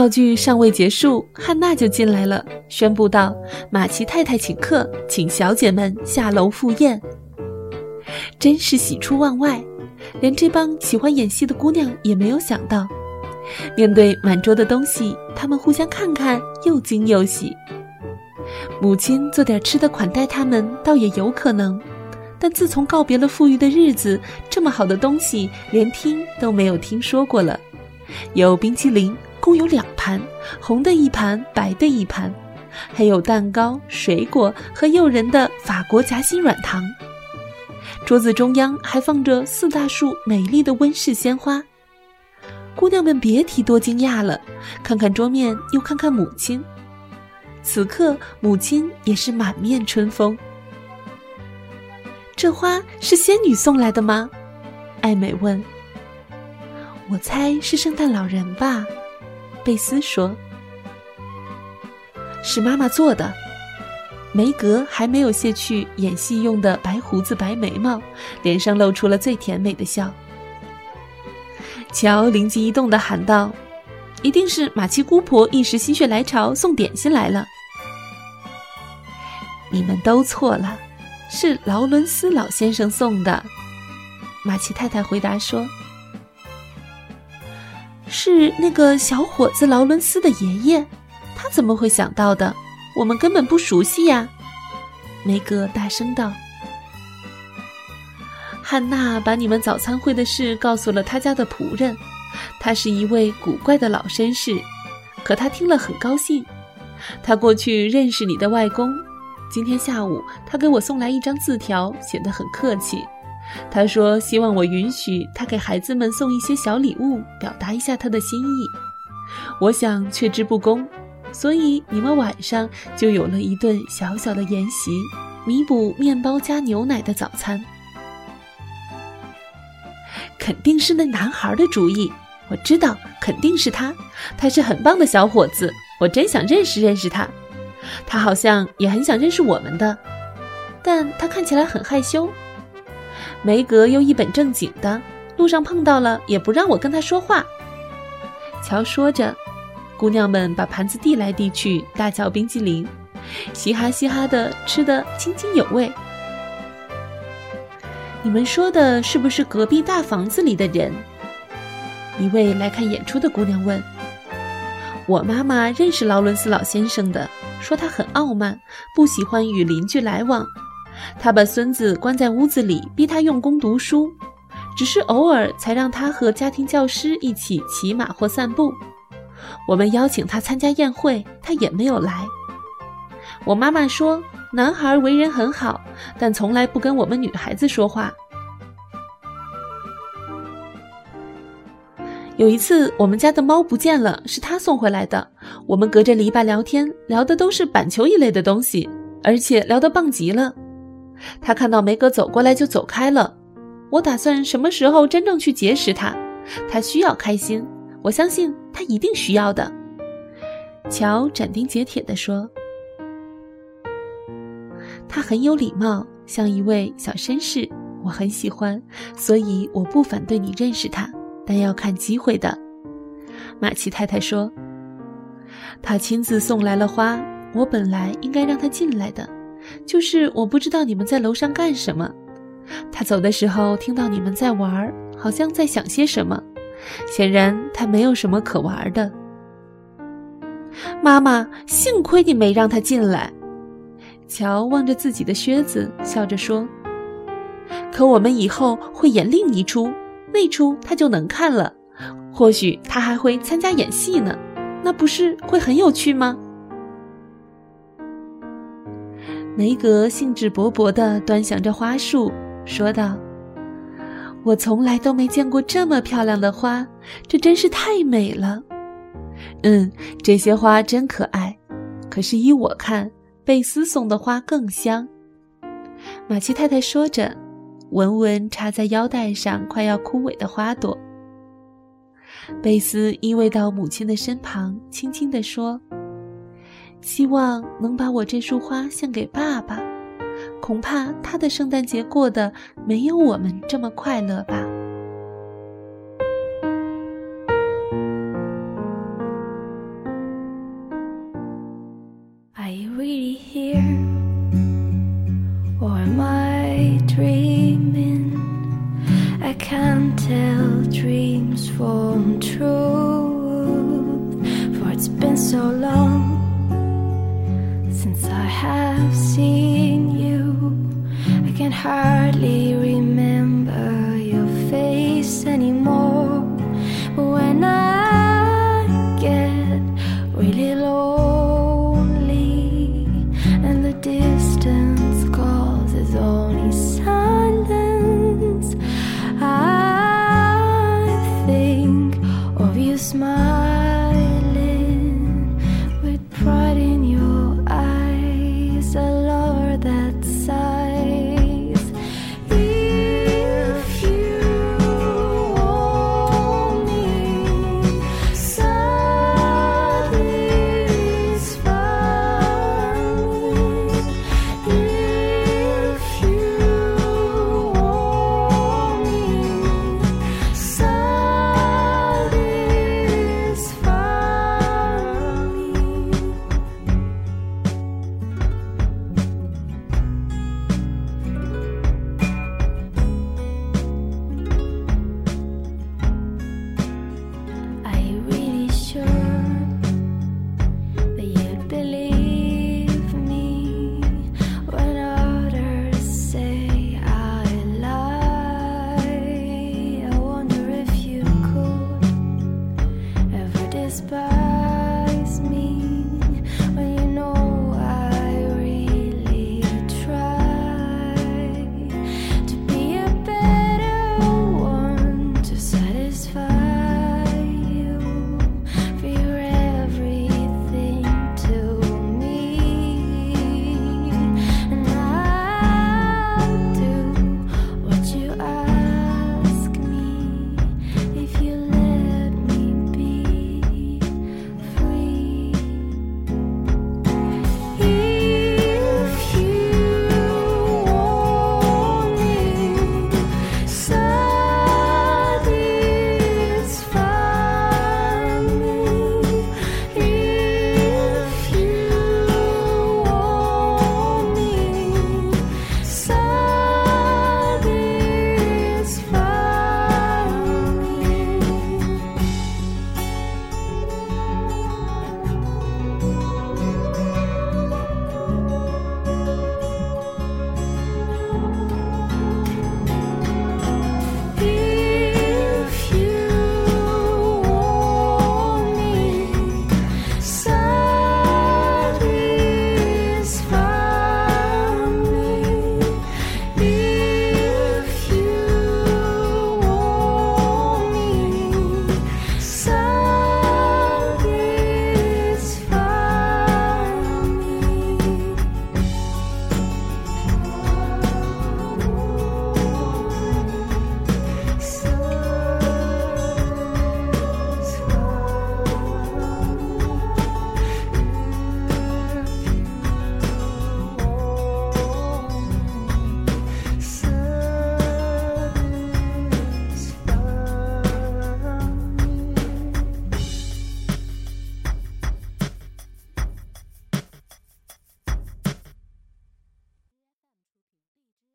闹剧尚未结束，汉娜就进来了，宣布道：“马奇太太请客，请小姐们下楼赴宴。”真是喜出望外，连这帮喜欢演戏的姑娘也没有想到，面对满桌的东西，她们互相看看，又惊又喜。母亲做点吃的款待他们，倒也有可能，但自从告别了富裕的日子，这么好的东西连听都没有听说过了。有冰淇淋，共有两盘，红的一盘，白的一盘，还有蛋糕、水果和诱人的法国夹心软糖。桌子中央还放着四大束美丽的温室鲜花。姑娘们别提多惊讶了，看看桌面，又看看母亲。此刻，母亲也是满面春风。这花是仙女送来的吗？艾美问。我猜是圣诞老人吧，贝斯说。是妈妈做的。梅格还没有卸去演戏用的白胡子、白眉毛，脸上露出了最甜美的笑。乔灵机一动的喊道。一定是马奇姑婆一时心血来潮送点心来了。你们都错了，是劳伦斯老先生送的。马奇太太回答说：“是那个小伙子劳伦斯的爷爷，他怎么会想到的？我们根本不熟悉呀。”梅格大声道。汉娜把你们早餐会的事告诉了他家的仆人。他是一位古怪的老绅士，可他听了很高兴。他过去认识你的外公。今天下午，他给我送来一张字条，写得很客气。他说希望我允许他给孩子们送一些小礼物，表达一下他的心意。我想却之不恭，所以你们晚上就有了一顿小小的宴席，弥补面包加牛奶的早餐。肯定是那男孩的主意。我知道，肯定是他。他是很棒的小伙子，我真想认识认识他。他好像也很想认识我们的，但他看起来很害羞。梅格又一本正经的，路上碰到了也不让我跟他说话。乔说着，姑娘们把盘子递来递去，大嚼冰激凌，嘻哈嘻哈的吃得津津有味。你们说的是不是隔壁大房子里的人？一位来看演出的姑娘问：“我妈妈认识劳伦斯老先生的，说他很傲慢，不喜欢与邻居来往。他把孙子关在屋子里，逼他用功读书，只是偶尔才让他和家庭教师一起骑马或散步。我们邀请他参加宴会，他也没有来。我妈妈说，男孩为人很好，但从来不跟我们女孩子说话。”有一次，我们家的猫不见了，是他送回来的。我们隔着篱笆聊天，聊的都是板球一类的东西，而且聊得棒极了。他看到梅格走过来就走开了。我打算什么时候真正去结识他？他需要开心，我相信他一定需要的。乔斩钉截铁地说：“他很有礼貌，像一位小绅士，我很喜欢，所以我不反对你认识他。”但要看机会的，马奇太太说：“他亲自送来了花，我本来应该让他进来的，就是我不知道你们在楼上干什么。他走的时候听到你们在玩，好像在想些什么。显然他没有什么可玩的。”妈妈，幸亏你没让他进来。乔望着自己的靴子，笑着说：“可我们以后会演另一出。”那出他就能看了，或许他还会参加演戏呢，那不是会很有趣吗？梅格兴致勃勃地端详着花束，说道：“我从来都没见过这么漂亮的花，这真是太美了。嗯，这些花真可爱，可是依我看，贝斯送的花更香。”马奇太太说着。闻闻插在腰带上快要枯萎的花朵，贝斯依偎到母亲的身旁，轻轻地说：“希望能把我这束花献给爸爸，恐怕他的圣诞节过得没有我们这么快乐吧。” really low.